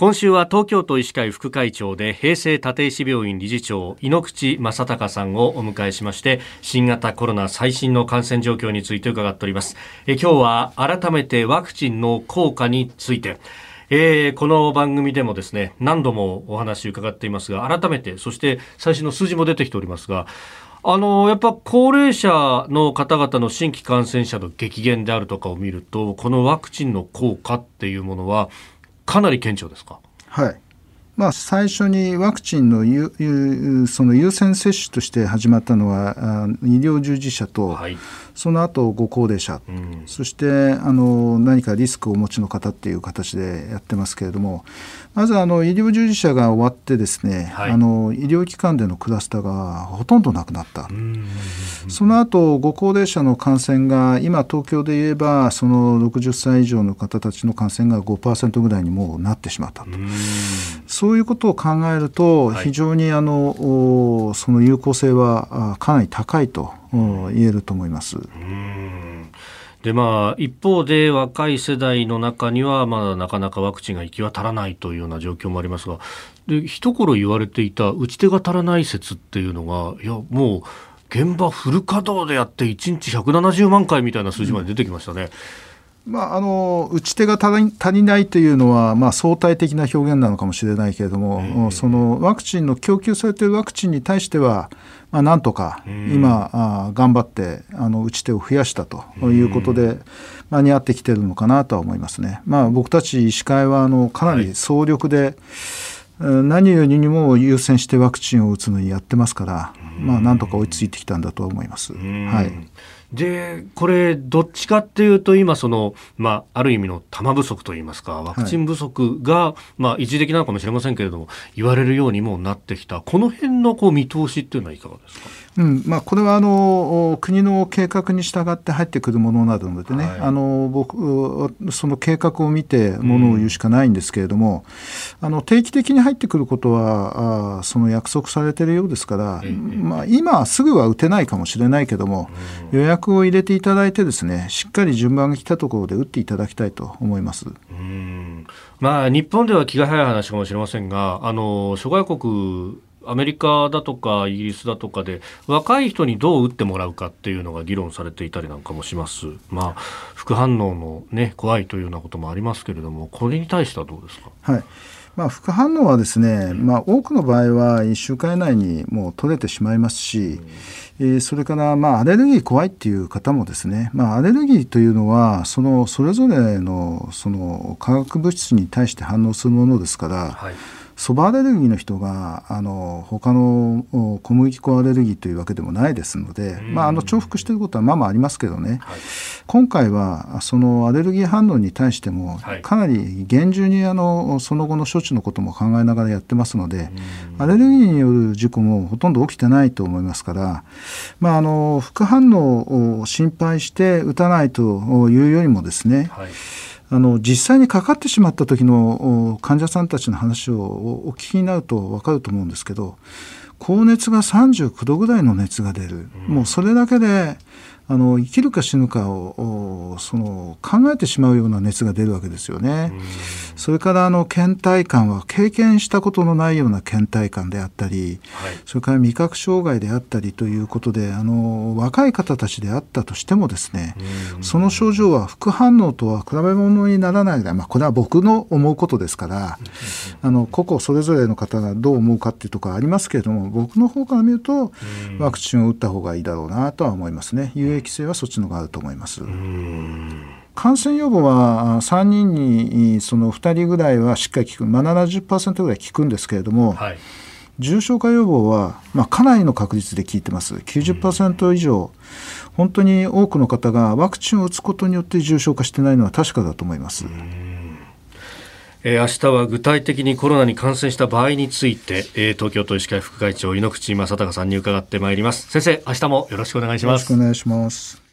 今週は東京都医師会副会長で平成立石病院理事長井ノ口正隆さんをお迎えしまして新型コロナ最新の感染状況について伺っております。え今日は改めてワクチンの効果について。えー、この番組でもですね何度もお話伺っていますが改めてそして最新の数字も出てきておりますがあのやっぱ高齢者の方々の新規感染者の激減であるとかを見るとこのワクチンの効果っていうものはかなり顕著ですか？はい。まあ、最初にワクチンのその優先接種として始まったのは医療従事者と、はい、その後ご高齢者、うん、そしてあの何かリスクをお持ちの方っていう形でやってますけれどもまずあの医療従事者が終わってですね、はい、あの医療機関でのクラスターがほとんどなくなった、その後ご高齢者の感染が今東京で言えばその60歳以上の方たちの感染が5%ぐらいにもうなってしまったと。そういうことを考えると、非常にあのその有効性はかなり高いと言えると思います。でまあ、一方で若い世代の中にはまだなかなかワクチンが行き渡らないというような状況もありますがで一頃言われていた打ち手が足らない説っていうのがいやもう現場フル稼働でやって1日170万回みたいな数字まで出てきましたね。うんまあ、あの打ち手が足りないというのは、まあ、相対的な表現なのかもしれないけれども、そのワクチンの供給されているワクチンに対しては、まあ、なんとか今、あ頑張ってあの打ち手を増やしたということで、間に合ってきているのかなとは思いますね。まあ、僕たち医師会はあのかなり総力で、はい何よりにも優先してワクチンを打つのにやってますから、まあ、なんとか追いついてきたんだと思います。はいでこれ、どっちかっていうと、今その、まあ、ある意味の弾不足といいますか、ワクチン不足が、はい、まあ、一時的なのかもしれませんけれども、言われるようにもなってきた、この辺のこう見通しっていうのはいかがですか？うん。まあ、これはあの国の計画に従って入ってくるものなのでね、はい、あの僕その計画を見てものを言うしかないんですけれども、うん、あの定期的に入ってくることはあその約束されているようですから、まあ、今すぐは打てないかもしれないけども、うん、予約を入れていただいてですねしっかり順番が来たところで打っていただきたいと思います。うんまあ、日本では気が早い話かもしれませんがあの諸外国アメリカだとかイギリスだとかで若い人にどう打ってもらうかっていうのが議論されていたりなんかもします。まあ副反応のね怖いというようなこともありますけれどもこれに対してはどうですか？はい。まあ、副反応はですね、まあ、多くの場合は1週間以内にもう取れてしまいますし、えー、それからまあアレルギー怖いっていう方もですね、まあ、アレルギーというのはそのそれぞれのその化学物質に対して反応するものですから、はい。そばアレルギーの人があの他の小麦粉アレルギーというわけでもないですので、まあ、あの重複していることはまあまあありますけどね、はい、今回はそのアレルギー反応に対してもかなり厳重にあのその後の処置のことも考えながらやってますのでアレルギーによる事故もほとんど起きてないと思いますから、まあ、あの副反応を心配して打たないというよりもですね、はいあの実際にかかってしまった時の患者さんたちの話をお聞きになると分かると思うんですけど高熱が39度ぐらいの熱が出る、うん、もうそれだけであの生きるか死ぬかをその考えてしまうような熱が出るわけですよね。それからあの倦怠感は経験したことのないような倦怠感であったり、はい、それから味覚障害であったりということであの若い方たちであったとしてもですねその症状は副反応とは比べ物にならないまあ、これは僕の思うことですからあの個々それぞれの方がどう思うかっていうところありますけれども僕の方から見るとワクチンを打った方がいいだろうなとは思いますね。有益性はそっちの方があると思います。感染予防は3人にその2人ぐらいはしっかり効く、まあ、70%ぐらい効くんですけれども、はい、重症化予防は、まあ、かなりの確率で効いてます、90%以上、本当に多くの方がワクチンを打つことによって重症化してないのは確かだと思います。えー、明日は具体的にコロナに感染した場合について、えー、東京都医師会副会長井ノ口正孝さんに伺ってまいります。先生明日もよろしくお願いします。よろしくお願いします。